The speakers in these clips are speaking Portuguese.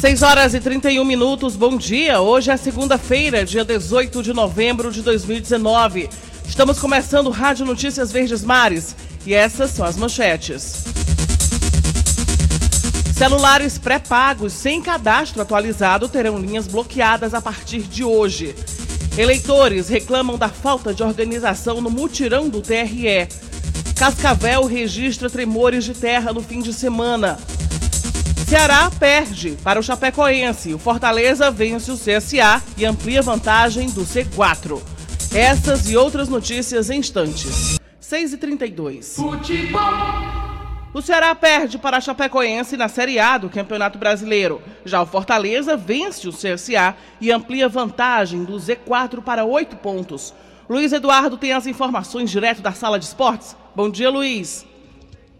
6 horas e 31 minutos, bom dia. Hoje é segunda-feira, dia 18 de novembro de 2019. Estamos começando Rádio Notícias Verdes Mares e essas são as manchetes. Celulares pré-pagos sem cadastro atualizado terão linhas bloqueadas a partir de hoje. Eleitores reclamam da falta de organização no mutirão do TRE. Cascavel registra tremores de terra no fim de semana. Ceará perde para o Chapecoense. O Fortaleza vence o CSA e amplia vantagem do C4. Essas e outras notícias em instantes. 6h32. Futebol. O Ceará perde para a Chapecoense na Série A do Campeonato Brasileiro. Já o Fortaleza vence o CSA e amplia vantagem do Z4 para oito pontos. Luiz Eduardo tem as informações direto da sala de esportes. Bom dia, Luiz.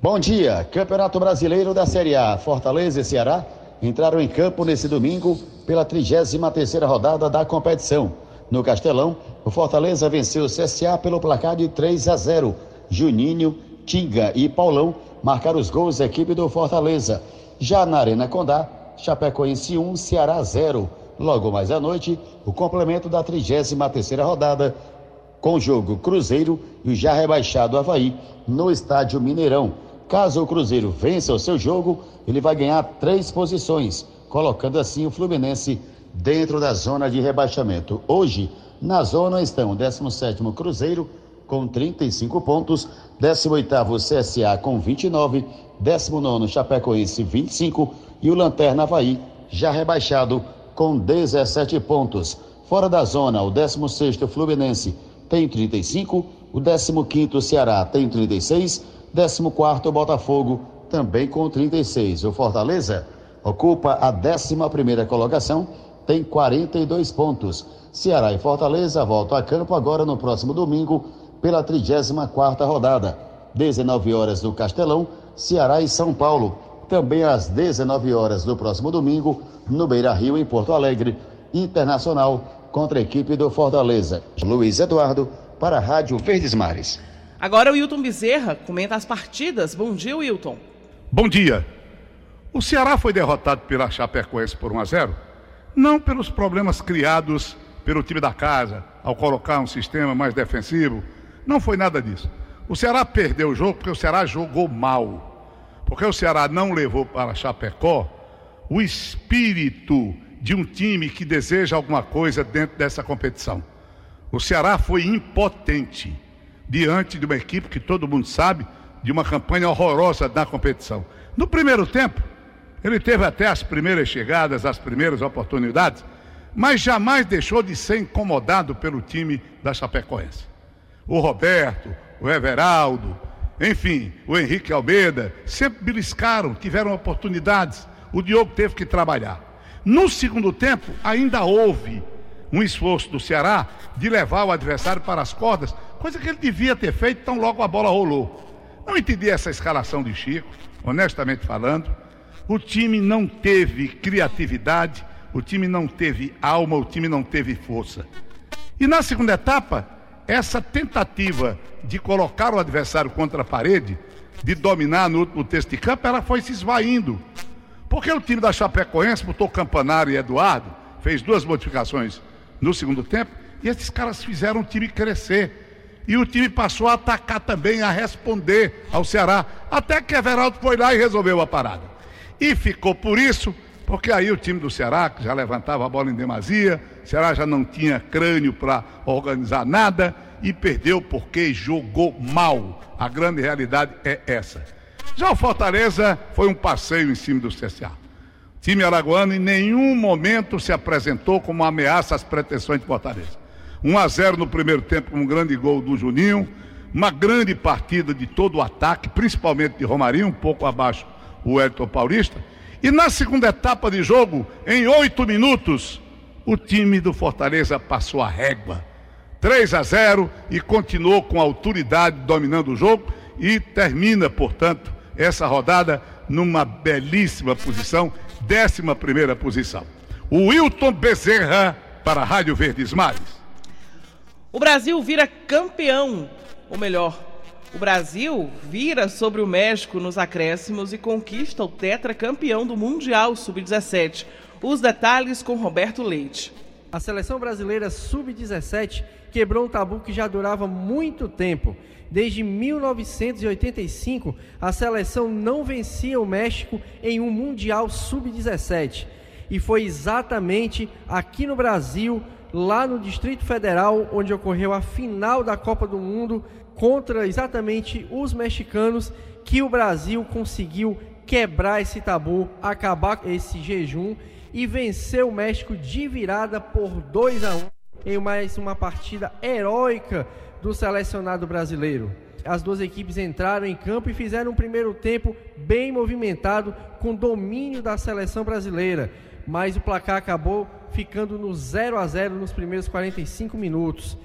Bom dia. Campeonato Brasileiro da Série A. Fortaleza e Ceará entraram em campo nesse domingo pela 33ª rodada da competição. No Castelão, o Fortaleza venceu o CSA pelo placar de 3 a 0. Juninho, Tinga e Paulão marcaram os gols da equipe do Fortaleza. Já na Arena Condá, Chapecoense 1, Ceará 0. Logo mais à noite, o complemento da 33ª rodada, com o jogo Cruzeiro e o já rebaixado Havaí no estádio Mineirão. Caso o Cruzeiro vença o seu jogo, ele vai ganhar três posições, colocando assim o Fluminense dentro da zona de rebaixamento. Hoje, na zona estão o 17º Cruzeiro, com 35 pontos, 18º CSA com 29, 19º Chapecoense 25 e o Lanterna Havaí já rebaixado com 17 pontos. Fora da zona, o 16º Fluminense tem 35, o 15º Ceará tem 36, 14º Botafogo também com 36. O Fortaleza ocupa a 11ª colocação, tem 42 pontos. Ceará e Fortaleza voltam a campo agora no próximo domingo pela 34ª rodada. 19 horas no Castelão, Ceará e São Paulo. Também às 19 horas do próximo domingo, no Beira Rio, em Porto Alegre, Internacional contra a equipe do Fortaleza. Luiz Eduardo, para a Rádio Verdes Mares. Agora o Wilton Bezerra comenta as partidas. Bom dia, Wilton. Bom dia. O Ceará foi derrotado pela Chapecoense por 1 a 0, não pelos problemas criados pelo time da casa ao colocar um sistema mais defensivo, não foi nada disso. O Ceará perdeu o jogo porque o Ceará jogou mal. Porque o Ceará não levou para Chapecó o espírito de um time que deseja alguma coisa dentro dessa competição. O Ceará foi impotente diante de uma equipe que todo mundo sabe de uma campanha horrorosa na competição. No primeiro tempo, ele teve até as primeiras chegadas, as primeiras oportunidades, mas jamais deixou de ser incomodado pelo time da Chapecoense o Roberto, o Everaldo, enfim, o Henrique Almeida, sempre beliscaram, tiveram oportunidades. O Diogo teve que trabalhar. No segundo tempo, ainda houve um esforço do Ceará de levar o adversário para as cordas, coisa que ele devia ter feito tão logo a bola rolou. Não entendi essa escalação de Chico, honestamente falando. O time não teve criatividade, o time não teve alma, o time não teve força. E na segunda etapa, essa tentativa de colocar o adversário contra a parede, de dominar no último texto de campo, ela foi se esvaindo. Porque o time da Chapecoense botou Campanário e Eduardo, fez duas modificações no segundo tempo, e esses caras fizeram o time crescer. E o time passou a atacar também, a responder ao Ceará, até que Everaldo foi lá e resolveu a parada. E ficou por isso porque aí o time do Ceará, que já levantava a bola em demasia, o Ceará já não tinha crânio para organizar nada e perdeu porque jogou mal. A grande realidade é essa. Já o Fortaleza foi um passeio em cima do CSA. Time araguano em nenhum momento se apresentou como uma ameaça às pretensões de Fortaleza. 1 a 0 no primeiro tempo com um grande gol do Juninho, uma grande partida de todo o ataque, principalmente de Romarinho, um pouco abaixo o Elton Paulista, e na segunda etapa de jogo, em oito minutos, o time do Fortaleza passou a régua. 3 a 0 e continuou com autoridade dominando o jogo e termina, portanto, essa rodada numa belíssima posição, décima primeira posição. O Wilton Bezerra para a Rádio Verdes Mares. O Brasil vira campeão, ou melhor, O Brasil vira sobre o México nos acréscimos e conquista o tetracampeão do Mundial Sub-17. Os detalhes com Roberto Leite. A seleção brasileira Sub-17 quebrou um tabu que já durava muito tempo. Desde 1985, a seleção não vencia o México em um Mundial Sub-17. E foi exatamente aqui no Brasil, lá no Distrito Federal, onde ocorreu a final da Copa do Mundo contra exatamente os mexicanos, que o Brasil conseguiu quebrar esse tabu, acabar esse jejum e vencer o México de virada por 2 a 1 em mais uma partida heróica do selecionado brasileiro. As duas equipes entraram em campo e fizeram um primeiro tempo bem movimentado, com domínio da seleção brasileira, mas o placar acabou ficando no 0 a 0 nos primeiros 45 minutos.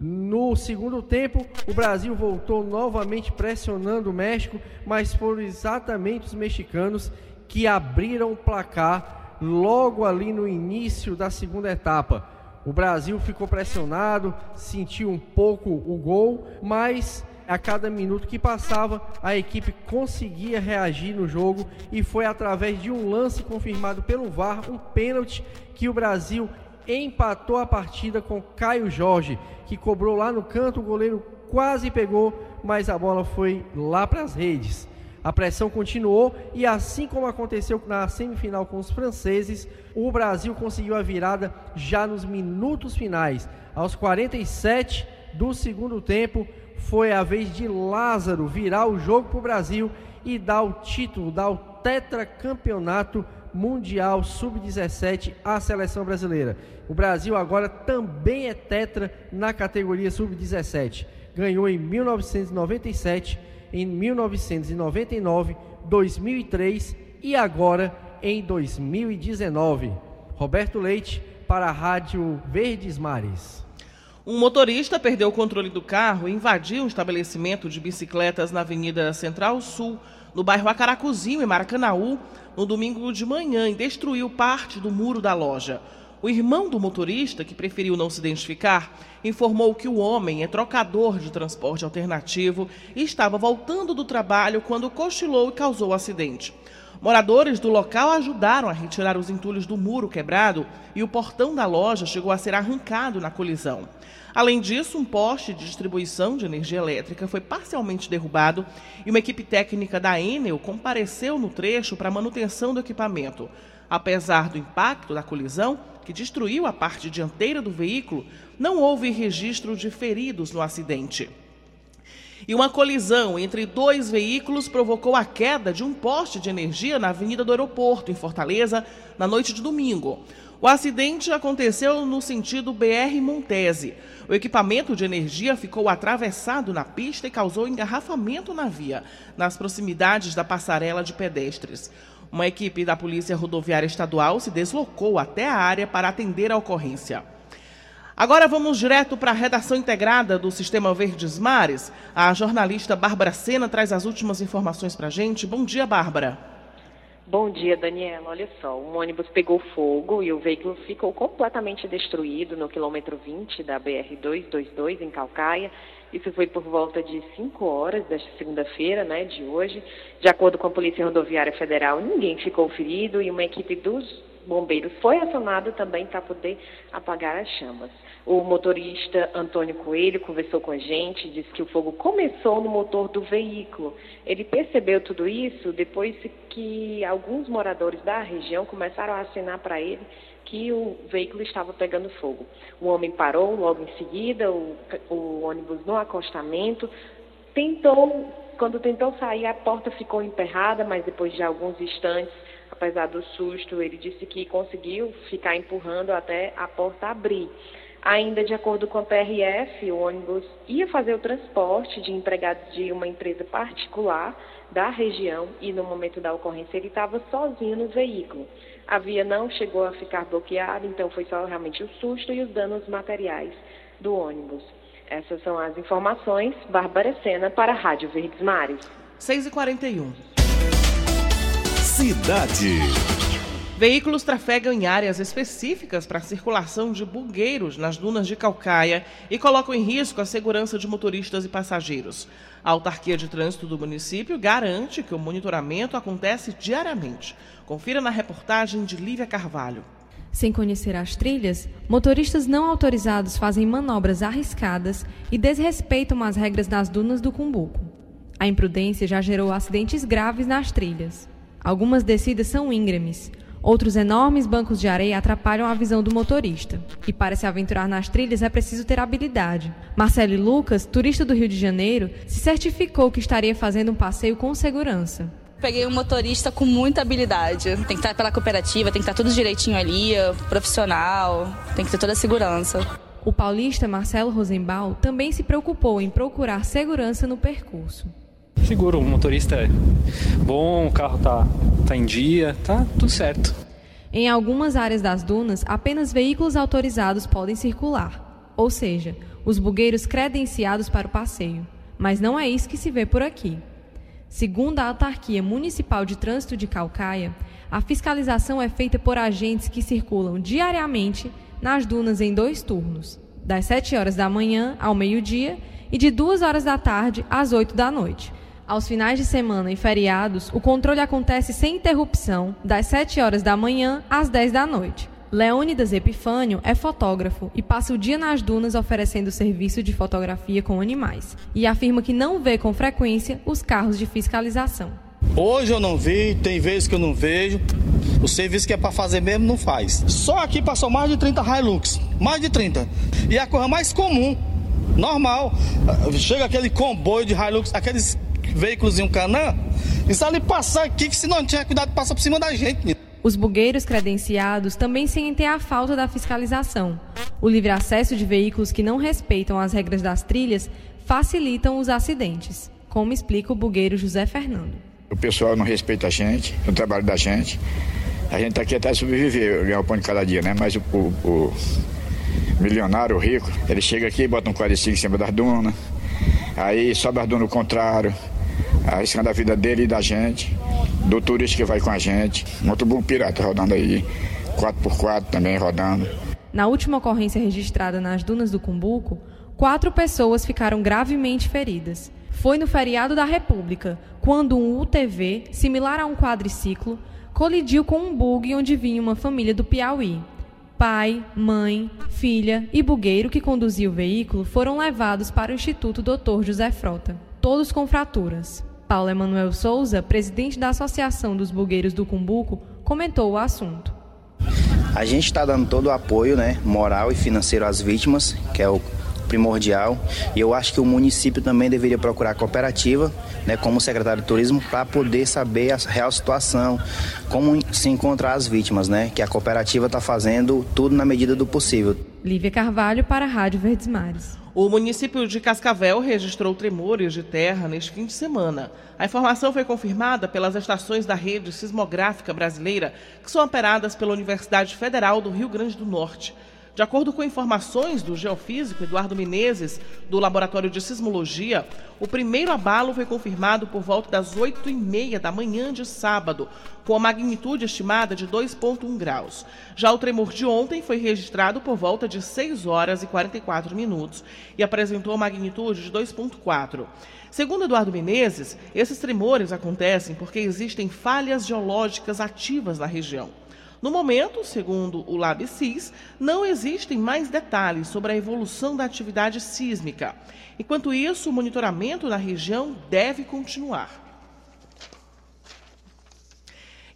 No segundo tempo, o Brasil voltou novamente pressionando o México, mas foram exatamente os mexicanos que abriram o placar logo ali no início da segunda etapa. O Brasil ficou pressionado, sentiu um pouco o gol, mas a cada minuto que passava, a equipe conseguia reagir no jogo e foi através de um lance confirmado pelo VAR, um pênalti que o Brasil empatou a partida com Caio Jorge, que cobrou lá no canto, o goleiro quase pegou, mas a bola foi lá para as redes. A pressão continuou e, assim como aconteceu na semifinal com os franceses, o Brasil conseguiu a virada já nos minutos finais. Aos 47 do segundo tempo, foi a vez de Lázaro virar o jogo para o Brasil e dar o título, dar o tetracampeonato mundial sub-17 à seleção brasileira. O Brasil agora também é tetra na categoria sub-17. Ganhou em 1997, em 1999, 2003 e agora em 2019. Roberto Leite para a Rádio Verdes Mares. Um motorista perdeu o controle do carro e invadiu um estabelecimento de bicicletas na Avenida Central Sul, no bairro Acaracuzinho, em Maracanaú, no domingo de manhã e destruiu parte do muro da loja. O irmão do motorista, que preferiu não se identificar, informou que o homem é trocador de transporte alternativo e estava voltando do trabalho quando cochilou e causou o acidente. Moradores do local ajudaram a retirar os entulhos do muro quebrado e o portão da loja chegou a ser arrancado na colisão. Além disso, um poste de distribuição de energia elétrica foi parcialmente derrubado e uma equipe técnica da Enel compareceu no trecho para manutenção do equipamento. Apesar do impacto da colisão, que destruiu a parte dianteira do veículo, não houve registro de feridos no acidente. E uma colisão entre dois veículos provocou a queda de um poste de energia na Avenida do Aeroporto, em Fortaleza, na noite de domingo. O acidente aconteceu no sentido BR Montese. O equipamento de energia ficou atravessado na pista e causou engarrafamento na via, nas proximidades da passarela de pedestres. Uma equipe da Polícia Rodoviária Estadual se deslocou até a área para atender a ocorrência. Agora vamos direto para a redação integrada do Sistema Verdes Mares. A jornalista Bárbara Sena traz as últimas informações para a gente. Bom dia, Bárbara. Bom dia, Daniela. Olha só, um ônibus pegou fogo e o veículo ficou completamente destruído no quilômetro 20 da BR-222, em Calcaia. Isso foi por volta de 5 horas desta segunda-feira, né, de hoje. De acordo com a Polícia Rodoviária Federal, ninguém ficou ferido e uma equipe dos bombeiros foi acionado também para poder apagar as chamas. O motorista Antônio Coelho conversou com a gente, disse que o fogo começou no motor do veículo. Ele percebeu tudo isso depois que alguns moradores da região começaram a assinar para ele que o veículo estava pegando fogo. O homem parou logo em seguida, o, o ônibus no acostamento, tentou, quando tentou sair, a porta ficou emperrada, mas depois de alguns instantes apesar do susto, ele disse que conseguiu ficar empurrando até a porta abrir. Ainda de acordo com a PRF, o ônibus ia fazer o transporte de empregados de uma empresa particular da região e no momento da ocorrência ele estava sozinho no veículo. A via não chegou a ficar bloqueada, então foi só realmente o susto e os danos materiais do ônibus. Essas são as informações. Bárbara Sena para a Rádio Verdes Mares. 6h41. Cidade. Veículos trafegam em áreas específicas para a circulação de bugueiros nas dunas de Calcaia e colocam em risco a segurança de motoristas e passageiros. A autarquia de trânsito do município garante que o monitoramento acontece diariamente. Confira na reportagem de Lívia Carvalho. Sem conhecer as trilhas, motoristas não autorizados fazem manobras arriscadas e desrespeitam as regras das dunas do Cumbuco. A imprudência já gerou acidentes graves nas trilhas. Algumas descidas são íngremes, outros enormes bancos de areia atrapalham a visão do motorista. E para se aventurar nas trilhas é preciso ter habilidade. Marcele Lucas, turista do Rio de Janeiro, se certificou que estaria fazendo um passeio com segurança. Peguei um motorista com muita habilidade. Tem que estar pela cooperativa, tem que estar tudo direitinho ali, profissional, tem que ter toda a segurança. O paulista Marcelo Rosenbaum também se preocupou em procurar segurança no percurso. Seguro, o motorista é bom, o carro tá, tá em dia, tá tudo certo. Em algumas áreas das dunas, apenas veículos autorizados podem circular, ou seja, os bugueiros credenciados para o passeio. Mas não é isso que se vê por aqui. Segundo a Autarquia Municipal de Trânsito de Calcaia, a fiscalização é feita por agentes que circulam diariamente nas dunas em dois turnos, das 7 horas da manhã ao meio-dia e de 2 horas da tarde às 8 da noite. Aos finais de semana e feriados, o controle acontece sem interrupção, das 7 horas da manhã às 10 da noite. Leônidas Epifânio é fotógrafo e passa o dia nas dunas oferecendo serviço de fotografia com animais. E afirma que não vê com frequência os carros de fiscalização. Hoje eu não vi, tem vezes que eu não vejo. O serviço que é para fazer mesmo não faz. Só aqui passou mais de 30 Hilux, mais de 30. E a coisa mais comum, normal. Chega aquele comboio de Hilux, aqueles veículos em um canã, e se ele passar aqui, que se não tiver cuidado, passa por cima da gente. Os bugueiros credenciados também sentem a falta da fiscalização. O livre acesso de veículos que não respeitam as regras das trilhas facilitam os acidentes, como explica o bugueiro José Fernando. O pessoal não respeita a gente, o trabalho da gente. A gente está aqui até sobreviver, ganhar o pão de cada dia, né? Mas o, o, o milionário, o rico, ele chega aqui e bota um 45 em cima das dunas, aí sobe as dunas no contrário, arriscando a vida dele e da gente do turista que vai com a gente. Motobook pirata rodando aí, 4x4 também rodando. Na última ocorrência registrada nas dunas do Cumbuco, quatro pessoas ficaram gravemente feridas. Foi no feriado da República, quando um UTV, similar a um quadriciclo, colidiu com um bug onde vinha uma família do Piauí. Pai, mãe, filha e bugueiro que conduzia o veículo foram levados para o Instituto Dr. José Frota, todos com fraturas. Paulo Emanuel Souza, presidente da Associação dos Bugueiros do Cumbuco, comentou o assunto. A gente está dando todo o apoio né, moral e financeiro às vítimas, que é o primordial. E eu acho que o município também deveria procurar a cooperativa, né, como secretário de turismo, para poder saber a real situação, como se encontrar as vítimas, né? Que a cooperativa está fazendo tudo na medida do possível. Lívia Carvalho para a Rádio Verdes Mares. O município de Cascavel registrou tremores de terra neste fim de semana. A informação foi confirmada pelas estações da rede sismográfica brasileira, que são operadas pela Universidade Federal do Rio Grande do Norte. De acordo com informações do geofísico Eduardo Menezes, do Laboratório de Sismologia, o primeiro abalo foi confirmado por volta das 8h30 da manhã de sábado, com a magnitude estimada de 2,1 graus. Já o tremor de ontem foi registrado por volta de 6 horas e 44 minutos e apresentou magnitude de 2,4. Segundo Eduardo Menezes, esses tremores acontecem porque existem falhas geológicas ativas na região. No momento, segundo o LabSIS, não existem mais detalhes sobre a evolução da atividade sísmica. Enquanto isso, o monitoramento na região deve continuar.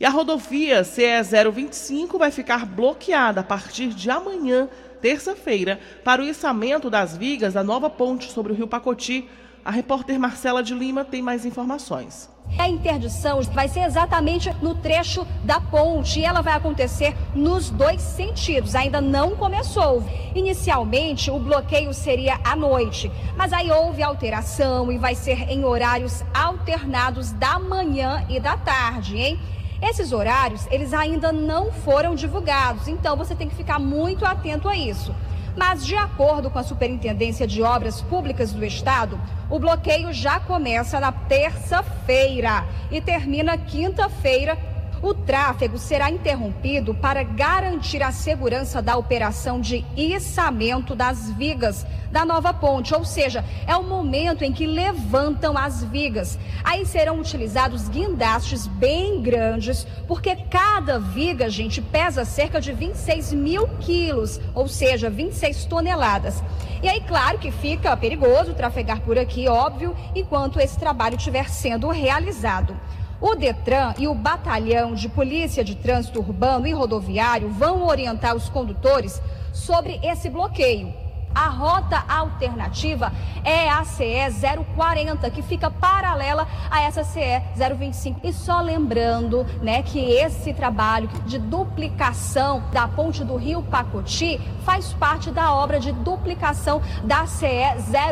E a rodovia CE 025 vai ficar bloqueada a partir de amanhã, terça-feira, para o içamento das vigas da nova ponte sobre o rio Pacoti. A repórter Marcela de Lima tem mais informações. A interdição vai ser exatamente no trecho da ponte e ela vai acontecer nos dois sentidos. Ainda não começou. Inicialmente, o bloqueio seria à noite, mas aí houve alteração e vai ser em horários alternados da manhã e da tarde, hein? Esses horários, eles ainda não foram divulgados, então você tem que ficar muito atento a isso. Mas, de acordo com a Superintendência de Obras Públicas do Estado, o bloqueio já começa na terça-feira e termina quinta-feira O tráfego será interrompido para garantir a segurança da operação de içamento das vigas da nova ponte, ou seja, é o momento em que levantam as vigas. Aí serão utilizados guindastes bem grandes, porque cada viga, gente, pesa cerca de 26 mil quilos, ou seja, 26 toneladas. E aí, claro que fica perigoso trafegar por aqui, óbvio, enquanto esse trabalho estiver sendo realizado. O Detran e o Batalhão de Polícia de Trânsito Urbano e Rodoviário vão orientar os condutores sobre esse bloqueio. A rota alternativa é a CE 040, que fica paralela a essa CE 025. E só lembrando, né, que esse trabalho de duplicação da ponte do Rio Pacoti faz parte da obra de duplicação da CE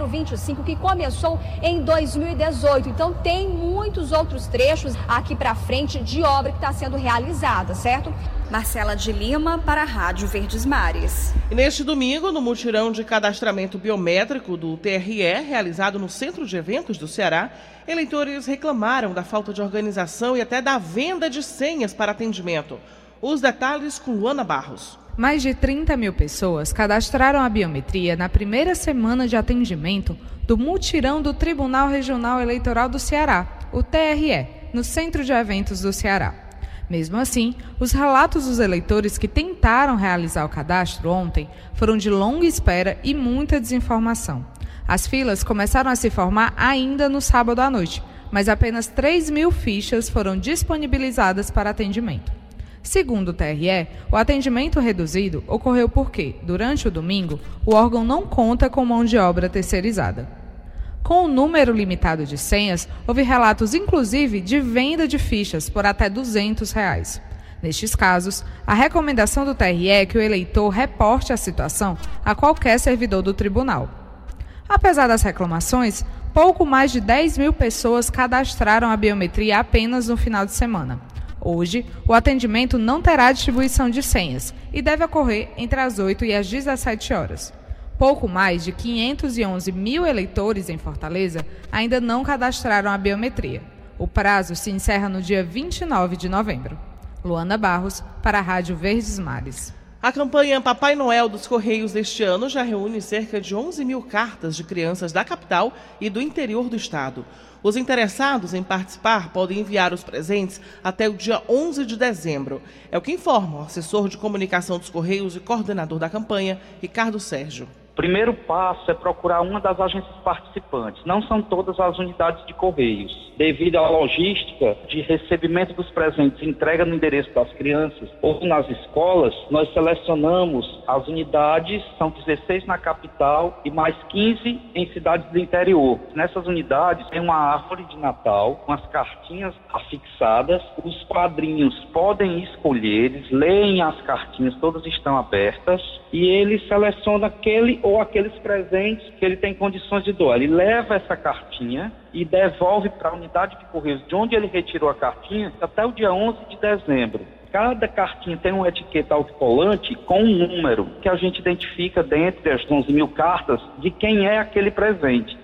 025 que começou em 2018. Então tem muitos outros trechos aqui para frente de obra que está sendo realizada, certo? Marcela de Lima para a Rádio Verdes Mares. E neste domingo, no mutirão de cadastramento biométrico do TRE, realizado no Centro de Eventos do Ceará, eleitores reclamaram da falta de organização e até da venda de senhas para atendimento. Os detalhes com Luana Barros. Mais de 30 mil pessoas cadastraram a biometria na primeira semana de atendimento do mutirão do Tribunal Regional Eleitoral do Ceará, o TRE, no Centro de Eventos do Ceará. Mesmo assim, os relatos dos eleitores que tentaram realizar o cadastro ontem foram de longa espera e muita desinformação. As filas começaram a se formar ainda no sábado à noite, mas apenas 3 mil fichas foram disponibilizadas para atendimento. Segundo o TRE, o atendimento reduzido ocorreu porque, durante o domingo, o órgão não conta com mão de obra terceirizada. Com o um número limitado de senhas, houve relatos inclusive de venda de fichas por até 200 reais. Nestes casos, a recomendação do TRE é que o eleitor reporte a situação a qualquer servidor do tribunal. Apesar das reclamações, pouco mais de 10 mil pessoas cadastraram a biometria apenas no final de semana. Hoje, o atendimento não terá distribuição de senhas e deve ocorrer entre as 8 e as 17 horas. Pouco mais de 511 mil eleitores em Fortaleza ainda não cadastraram a biometria. O prazo se encerra no dia 29 de novembro. Luana Barros, para a Rádio Verdes Mares. A campanha Papai Noel dos Correios deste ano já reúne cerca de 11 mil cartas de crianças da capital e do interior do estado. Os interessados em participar podem enviar os presentes até o dia 11 de dezembro. É o que informa o assessor de comunicação dos Correios e coordenador da campanha, Ricardo Sérgio primeiro passo é procurar uma das agências participantes. Não são todas as unidades de correios. Devido à logística de recebimento dos presentes entrega no endereço das crianças ou nas escolas, nós selecionamos as unidades, são 16 na capital e mais 15 em cidades do interior. Nessas unidades tem uma árvore de Natal com as cartinhas afixadas. Os padrinhos podem escolher, eles leem as cartinhas, todas estão abertas e ele seleciona aquele ou aqueles presentes que ele tem condições de doar. Ele leva essa cartinha e devolve para a unidade de correios de onde ele retirou a cartinha até o dia 11 de dezembro. Cada cartinha tem uma etiqueta autocolante com um número que a gente identifica dentre as 11 mil cartas de quem é aquele presente.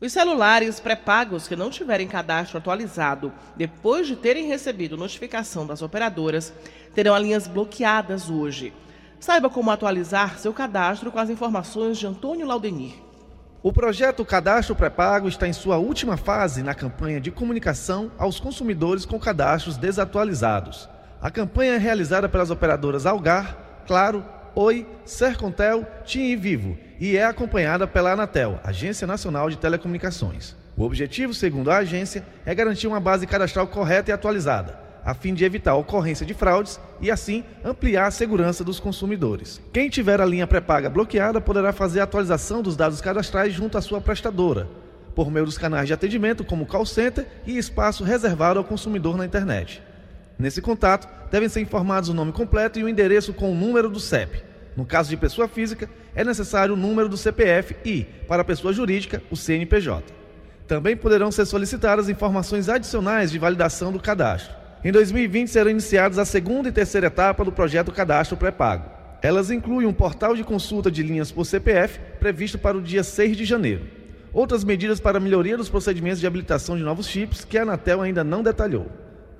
Os celulares pré-pagos que não tiverem cadastro atualizado depois de terem recebido notificação das operadoras terão as linhas bloqueadas hoje. Saiba como atualizar seu cadastro com as informações de Antônio Laudenir. O projeto Cadastro Pré-Pago está em sua última fase na campanha de comunicação aos consumidores com cadastros desatualizados. A campanha é realizada pelas operadoras Algar, Claro, Oi, Sercontel, TIM e Vivo e é acompanhada pela Anatel, Agência Nacional de Telecomunicações. O objetivo, segundo a agência, é garantir uma base cadastral correta e atualizada a fim de evitar a ocorrência de fraudes e, assim, ampliar a segurança dos consumidores. Quem tiver a linha pré-paga bloqueada poderá fazer a atualização dos dados cadastrais junto à sua prestadora, por meio dos canais de atendimento como call center e espaço reservado ao consumidor na internet. Nesse contato, devem ser informados o nome completo e o endereço com o número do CEP. No caso de pessoa física, é necessário o número do CPF e, para pessoa jurídica, o CNPJ. Também poderão ser solicitadas informações adicionais de validação do cadastro. Em 2020 serão iniciadas a segunda e terceira etapa do projeto Cadastro Pré-Pago. Elas incluem um portal de consulta de linhas por CPF previsto para o dia 6 de janeiro. Outras medidas para melhoria dos procedimentos de habilitação de novos chips que a Anatel ainda não detalhou.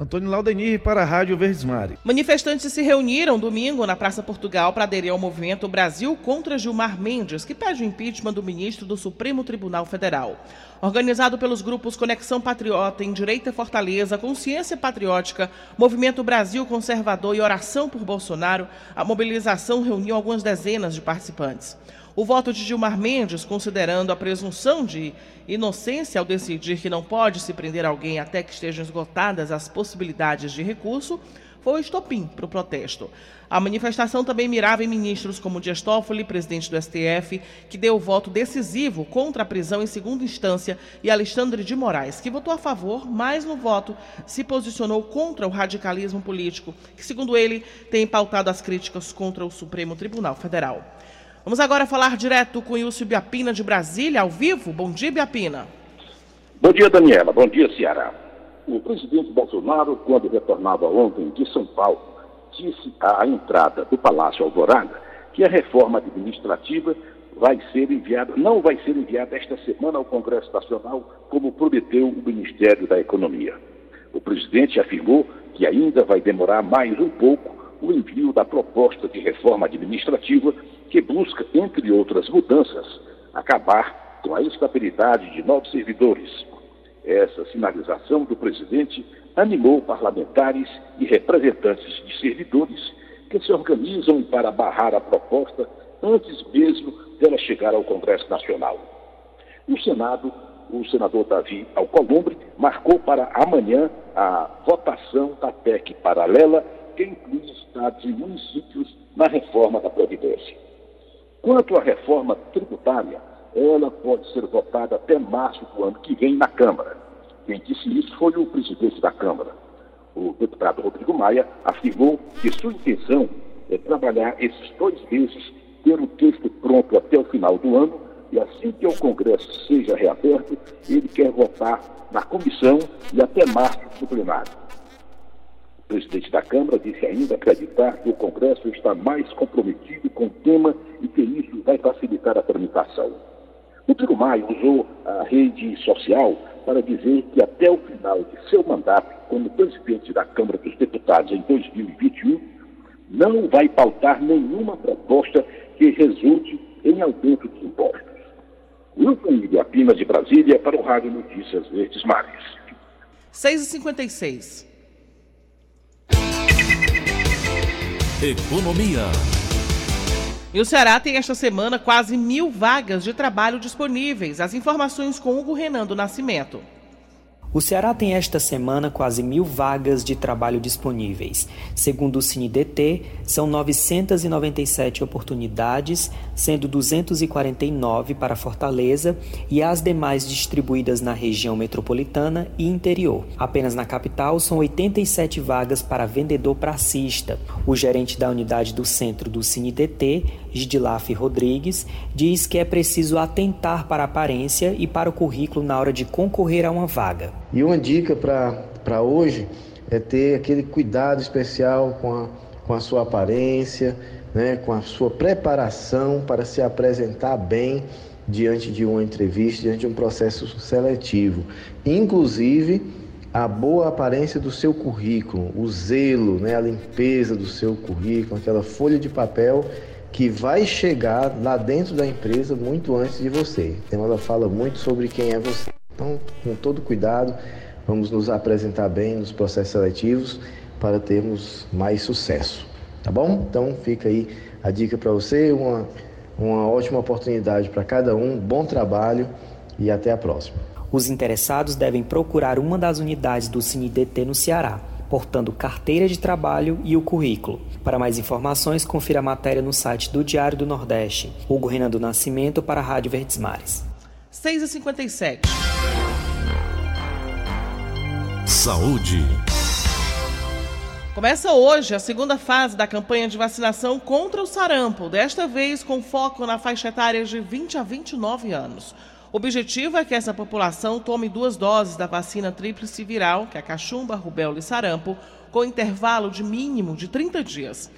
Antônio Laudenir para a Rádio Verdesmari. Manifestantes se reuniram domingo na Praça Portugal para aderir ao movimento Brasil contra Gilmar Mendes, que pede o impeachment do ministro do Supremo Tribunal Federal. Organizado pelos grupos Conexão Patriota em Direita Fortaleza, Consciência Patriótica, Movimento Brasil Conservador e Oração por Bolsonaro, a mobilização reuniu algumas dezenas de participantes. O voto de Gilmar Mendes, considerando a presunção de inocência ao decidir que não pode se prender alguém até que estejam esgotadas as possibilidades de recurso, foi o estopim para o protesto. A manifestação também mirava em ministros como Dias Toffoli, presidente do STF, que deu o voto decisivo contra a prisão em segunda instância, e Alexandre de Moraes, que votou a favor, mas no voto se posicionou contra o radicalismo político, que, segundo ele, tem pautado as críticas contra o Supremo Tribunal Federal. Vamos agora falar direto com Ilse Biapina de Brasília, ao vivo. Bom dia, Biapina. Bom dia, Daniela. Bom dia, Ceará. O presidente Bolsonaro, quando retornava ontem de São Paulo, disse à entrada do Palácio Alvorada que a reforma administrativa vai ser enviada, não vai ser enviada esta semana ao Congresso Nacional, como prometeu o Ministério da Economia. O presidente afirmou que ainda vai demorar mais um pouco o envio da proposta de reforma administrativa que busca, entre outras mudanças, acabar com a estabilidade de novos servidores. Essa sinalização do presidente animou parlamentares e representantes de servidores que se organizam para barrar a proposta antes mesmo dela chegar ao Congresso Nacional. No Senado, o senador Davi Alcolumbre marcou para amanhã a votação da PEC paralela que inclui estados e municípios na reforma da Previdência. Quanto à reforma tributária, ela pode ser votada até março do ano que vem na Câmara. Quem disse isso foi o presidente da Câmara. O deputado Rodrigo Maia afirmou que sua intenção é trabalhar esses dois meses, ter o texto pronto até o final do ano e assim que o Congresso seja reaberto, ele quer votar na comissão e até março no plenário. O presidente da Câmara disse ainda acreditar que o Congresso está mais comprometido com o tema e que isso vai facilitar a tramitação. O Rodrigo Maia usou a rede social para dizer que até o final de seu mandato como presidente da Câmara dos Deputados em 2021, não vai pautar nenhuma proposta que resulte em aumento de impostos. Wilson Ibiapina de Brasília para o Rádio Notícias Verdes Mares. 6h56. Economia. E o Ceará tem esta semana quase mil vagas de trabalho disponíveis. As informações com Hugo Renan do Nascimento. O Ceará tem esta semana quase mil vagas de trabalho disponíveis. Segundo o CineDT, são 997 oportunidades, sendo 249 para Fortaleza e as demais distribuídas na região metropolitana e interior. Apenas na capital são 87 vagas para vendedor pracista. O gerente da unidade do centro do CineDT, Gidilaf Rodrigues, diz que é preciso atentar para a aparência e para o currículo na hora de concorrer a uma vaga. E uma dica para hoje é ter aquele cuidado especial com a, com a sua aparência, né, com a sua preparação para se apresentar bem diante de uma entrevista, diante de um processo seletivo. Inclusive, a boa aparência do seu currículo, o zelo, né, a limpeza do seu currículo, aquela folha de papel que vai chegar lá dentro da empresa muito antes de você. Então ela fala muito sobre quem é você. Então, com todo cuidado, vamos nos apresentar bem nos processos seletivos para termos mais sucesso. Tá bom? Então fica aí a dica para você, uma, uma ótima oportunidade para cada um, bom trabalho e até a próxima. Os interessados devem procurar uma das unidades do CineDT no Ceará, portando carteira de trabalho e o currículo. Para mais informações, confira a matéria no site do Diário do Nordeste. Hugo Renan do Nascimento para a Rádio Verdes Mares. 6h57. Saúde. Começa hoje a segunda fase da campanha de vacinação contra o sarampo, desta vez com foco na faixa etária de 20 a 29 anos. O objetivo é que essa população tome duas doses da vacina tríplice viral, que é a cachumba, rubéola e sarampo, com intervalo de mínimo de 30 dias.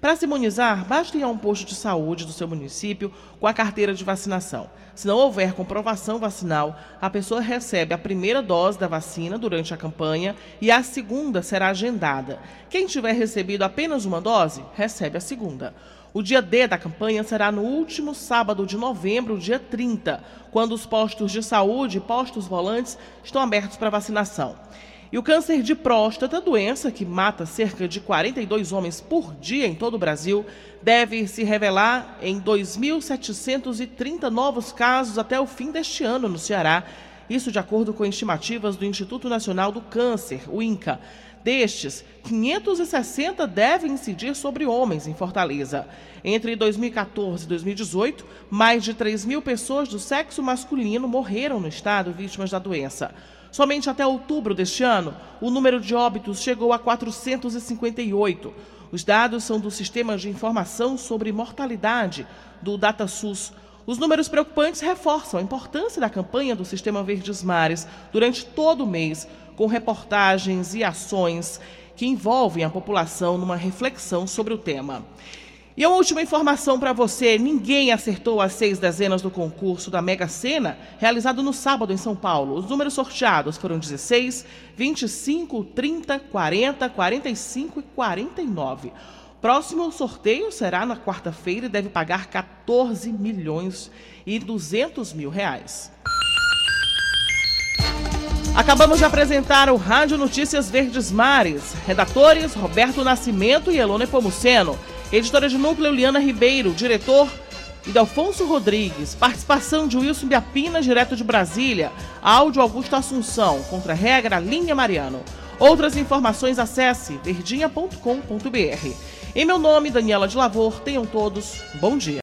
Para se imunizar, basta ir a um posto de saúde do seu município com a carteira de vacinação. Se não houver comprovação vacinal, a pessoa recebe a primeira dose da vacina durante a campanha e a segunda será agendada. Quem tiver recebido apenas uma dose, recebe a segunda. O dia D da campanha será no último sábado de novembro, dia 30, quando os postos de saúde e postos volantes estão abertos para vacinação. E o câncer de próstata, doença que mata cerca de 42 homens por dia em todo o Brasil, deve se revelar em 2.730 novos casos até o fim deste ano no Ceará. Isso de acordo com estimativas do Instituto Nacional do Câncer, o INCA. Destes, 560 devem incidir sobre homens em Fortaleza. Entre 2014 e 2018, mais de 3 mil pessoas do sexo masculino morreram no estado vítimas da doença. Somente até outubro deste ano, o número de óbitos chegou a 458. Os dados são do Sistema de Informação sobre Mortalidade do DataSUS. Os números preocupantes reforçam a importância da campanha do Sistema Verdes Mares durante todo o mês, com reportagens e ações que envolvem a população numa reflexão sobre o tema. E uma última informação para você: ninguém acertou as seis dezenas do concurso da Mega Sena, realizado no sábado em São Paulo. Os números sorteados foram 16, 25, 30, 40, 45 e 49. Próximo sorteio será na quarta-feira e deve pagar 14 milhões e 200 mil reais. Acabamos de apresentar o Rádio Notícias Verdes Mares. Redatores Roberto Nascimento e Elone Pomuceno. Editora de núcleo Liana Ribeiro, diretor Idelfonso Rodrigues, participação de Wilson Biapina, direto de Brasília, áudio Augusto Assunção, contra regra Linha Mariano. Outras informações acesse verdinha.com.br. Em meu nome, Daniela de Lavor, tenham todos bom dia.